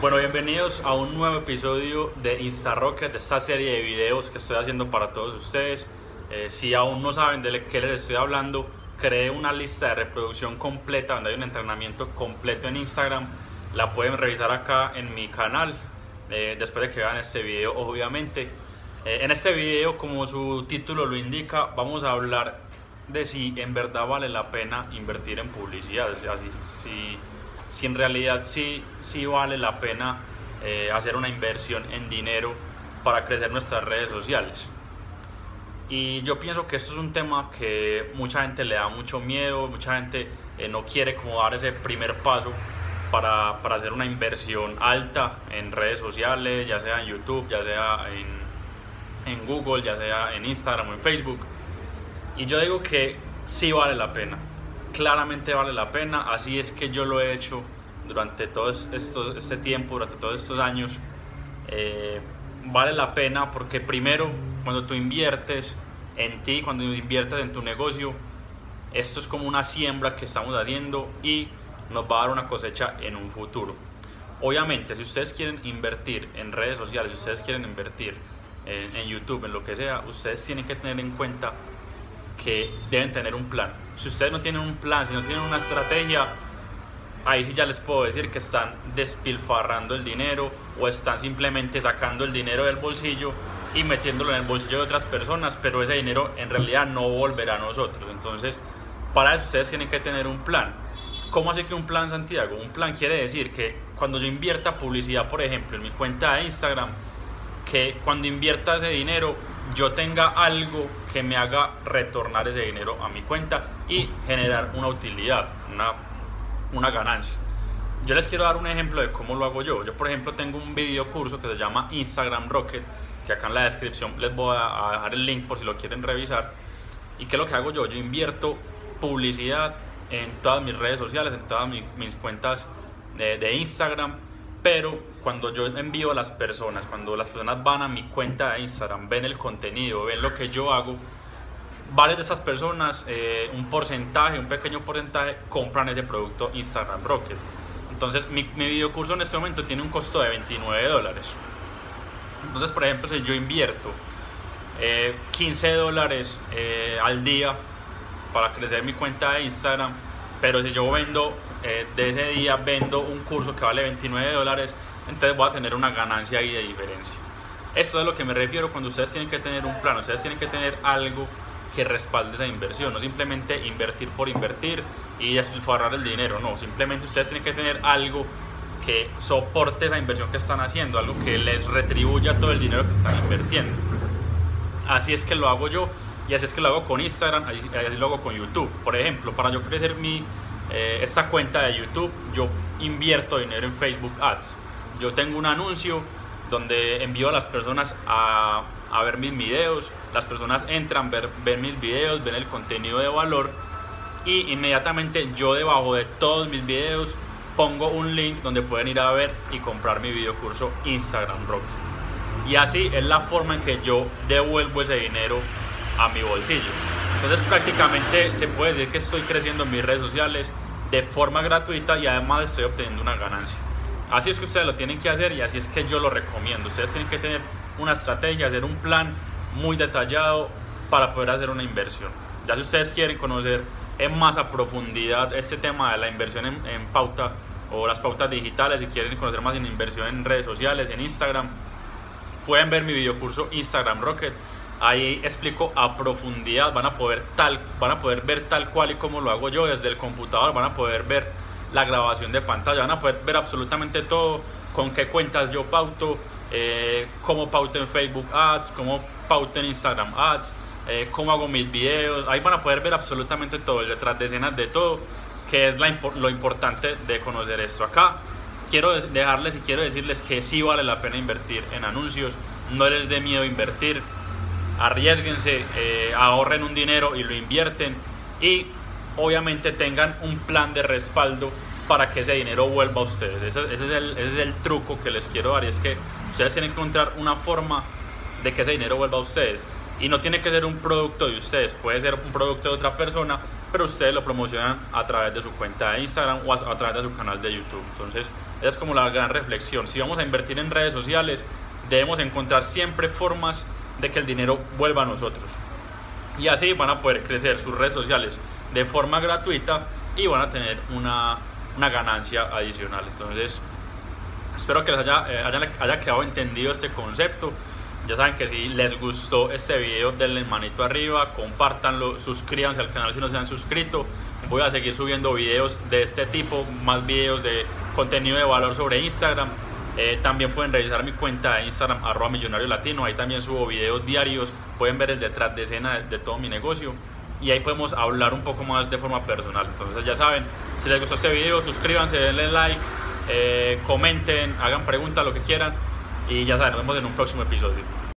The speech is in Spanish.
Bueno, bienvenidos a un nuevo episodio de InstaRocket, de esta serie de videos que estoy haciendo para todos ustedes. Eh, si aún no saben de qué les estoy hablando, creé una lista de reproducción completa donde hay un entrenamiento completo en Instagram. La pueden revisar acá en mi canal eh, después de que vean este video, obviamente. Eh, en este video, como su título lo indica, vamos a hablar de si en verdad vale la pena invertir en publicidad. si en realidad sí, sí vale la pena eh, hacer una inversión en dinero para crecer nuestras redes sociales. Y yo pienso que esto es un tema que mucha gente le da mucho miedo, mucha gente eh, no quiere como dar ese primer paso para, para, hacer una inversión alta en redes sociales, ya sea en YouTube, ya sea en, en Google, ya sea en Instagram o en Facebook. Y yo digo que sí vale la pena claramente vale la pena, así es que yo lo he hecho durante todo esto, este tiempo, durante todos estos años. Eh, vale la pena porque primero, cuando tú inviertes en ti, cuando inviertes en tu negocio, esto es como una siembra que estamos haciendo y nos va a dar una cosecha en un futuro. Obviamente, si ustedes quieren invertir en redes sociales, si ustedes quieren invertir en, en YouTube, en lo que sea, ustedes tienen que tener en cuenta que deben tener un plan. Si ustedes no tienen un plan, si no tienen una estrategia, ahí sí ya les puedo decir que están despilfarrando el dinero o están simplemente sacando el dinero del bolsillo y metiéndolo en el bolsillo de otras personas, pero ese dinero en realidad no volverá a nosotros. Entonces, para eso ustedes tienen que tener un plan. ¿Cómo hace que un plan, Santiago? Un plan quiere decir que cuando yo invierta publicidad, por ejemplo, en mi cuenta de Instagram, que cuando invierta ese dinero yo tenga algo que me haga retornar ese dinero a mi cuenta y generar una utilidad, una, una ganancia. Yo les quiero dar un ejemplo de cómo lo hago yo. Yo, por ejemplo, tengo un video curso que se llama Instagram Rocket, que acá en la descripción les voy a dejar el link por si lo quieren revisar. ¿Y qué es lo que hago yo? Yo invierto publicidad en todas mis redes sociales, en todas mis, mis cuentas de, de Instagram, pero cuando yo envío a las personas, cuando las personas van a mi cuenta de Instagram, ven el contenido, ven lo que yo hago, varias de esas personas, eh, un porcentaje, un pequeño porcentaje, compran ese producto Instagram Rocket. Entonces, mi, mi video curso en este momento tiene un costo de 29 dólares. Entonces, por ejemplo, si yo invierto 15 eh, dólares eh, al día para crecer mi cuenta de Instagram, pero si yo vendo eh, de ese día vendo un curso que vale 29 dólares, entonces voy a tener una ganancia ahí de diferencia. Esto es a lo que me refiero cuando ustedes tienen que tener un plan, ustedes tienen que tener algo que respalde esa inversión, no simplemente invertir por invertir y despilfarrar el dinero, no, simplemente ustedes tienen que tener algo que soporte esa inversión que están haciendo, algo que les retribuya todo el dinero que están invirtiendo. Así es que lo hago yo y así es que lo hago con Instagram, así, así lo hago con YouTube. Por ejemplo, para yo crecer mi eh, esta cuenta de YouTube, yo invierto dinero en Facebook Ads. Yo tengo un anuncio donde envío a las personas a, a ver mis videos, las personas entran, ver, ver mis videos, ven el contenido de valor y inmediatamente yo debajo de todos mis videos pongo un link donde pueden ir a ver y comprar mi video curso Instagram Rock. Y así es la forma en que yo devuelvo ese dinero a mi bolsillo. Entonces prácticamente se puede decir que estoy creciendo en mis redes sociales de forma gratuita y además estoy obteniendo una ganancia. Así es que ustedes lo tienen que hacer y así es que yo lo recomiendo. Ustedes tienen que tener una estrategia, hacer un plan muy detallado para poder hacer una inversión. Ya si ustedes quieren conocer en más a profundidad este tema de la inversión en, en pauta o las pautas digitales, si quieren conocer más en inversión en redes sociales, en Instagram, pueden ver mi video curso Instagram Rocket ahí explico a profundidad, van a poder tal, van a poder ver tal cual y como lo hago yo desde el computador, van a poder ver la grabación de pantalla, van a poder ver absolutamente todo, con qué cuentas yo pauto, eh, cómo pauto en Facebook Ads, cómo pauto en Instagram Ads, eh, cómo hago mis videos, ahí van a poder ver absolutamente todo, detrás de escenas de todo, que es la, lo importante de conocer esto acá. Quiero dejarles y quiero decirles que sí vale la pena invertir en anuncios, no les dé miedo invertir, arriesguense, eh, ahorren un dinero y lo invierten y obviamente tengan un plan de respaldo para que ese dinero vuelva a ustedes. Ese, es, el, truco que les quiero dar y es que ustedes tienen que encontrar una forma de que ese dinero vuelva a ustedes. Y no tiene que ser un producto de ustedes, puede ser un producto de otra persona, pero ustedes lo promocionan a través de su cuenta de Instagram o a, a través de su canal de YouTube. Entonces, Esa es como la gran reflexión. Si vamos a invertir en redes sociales, debemos encontrar siempre formas de que el dinero vuelva a nosotros. Y así van a poder crecer sus redes sociales de forma gratuita y van a tener una, una ganancia adicional. Entonces, espero que les haya, eh, haya, quedado entendido este concepto. Ya saben que si les gustó este video, denle manito arriba, compártanlo, suscríbanse al canal si no se han suscrito. Voy a seguir subiendo videos de este tipo, más videos de contenido de valor sobre Instagram. Eh, también pueden revisar mi cuenta de Instagram, arroba millonario latino. Ahí también subo videos diarios. Pueden ver el detrás de escena de, todo mi negocio. Y ahí podemos hablar un poco más de forma personal. Entonces ya saben, si les gustó este video, suscríbanse, denle like, eh, comenten, hagan preguntas, lo que quieran. Y ya saben, nos vemos en un próximo episodio.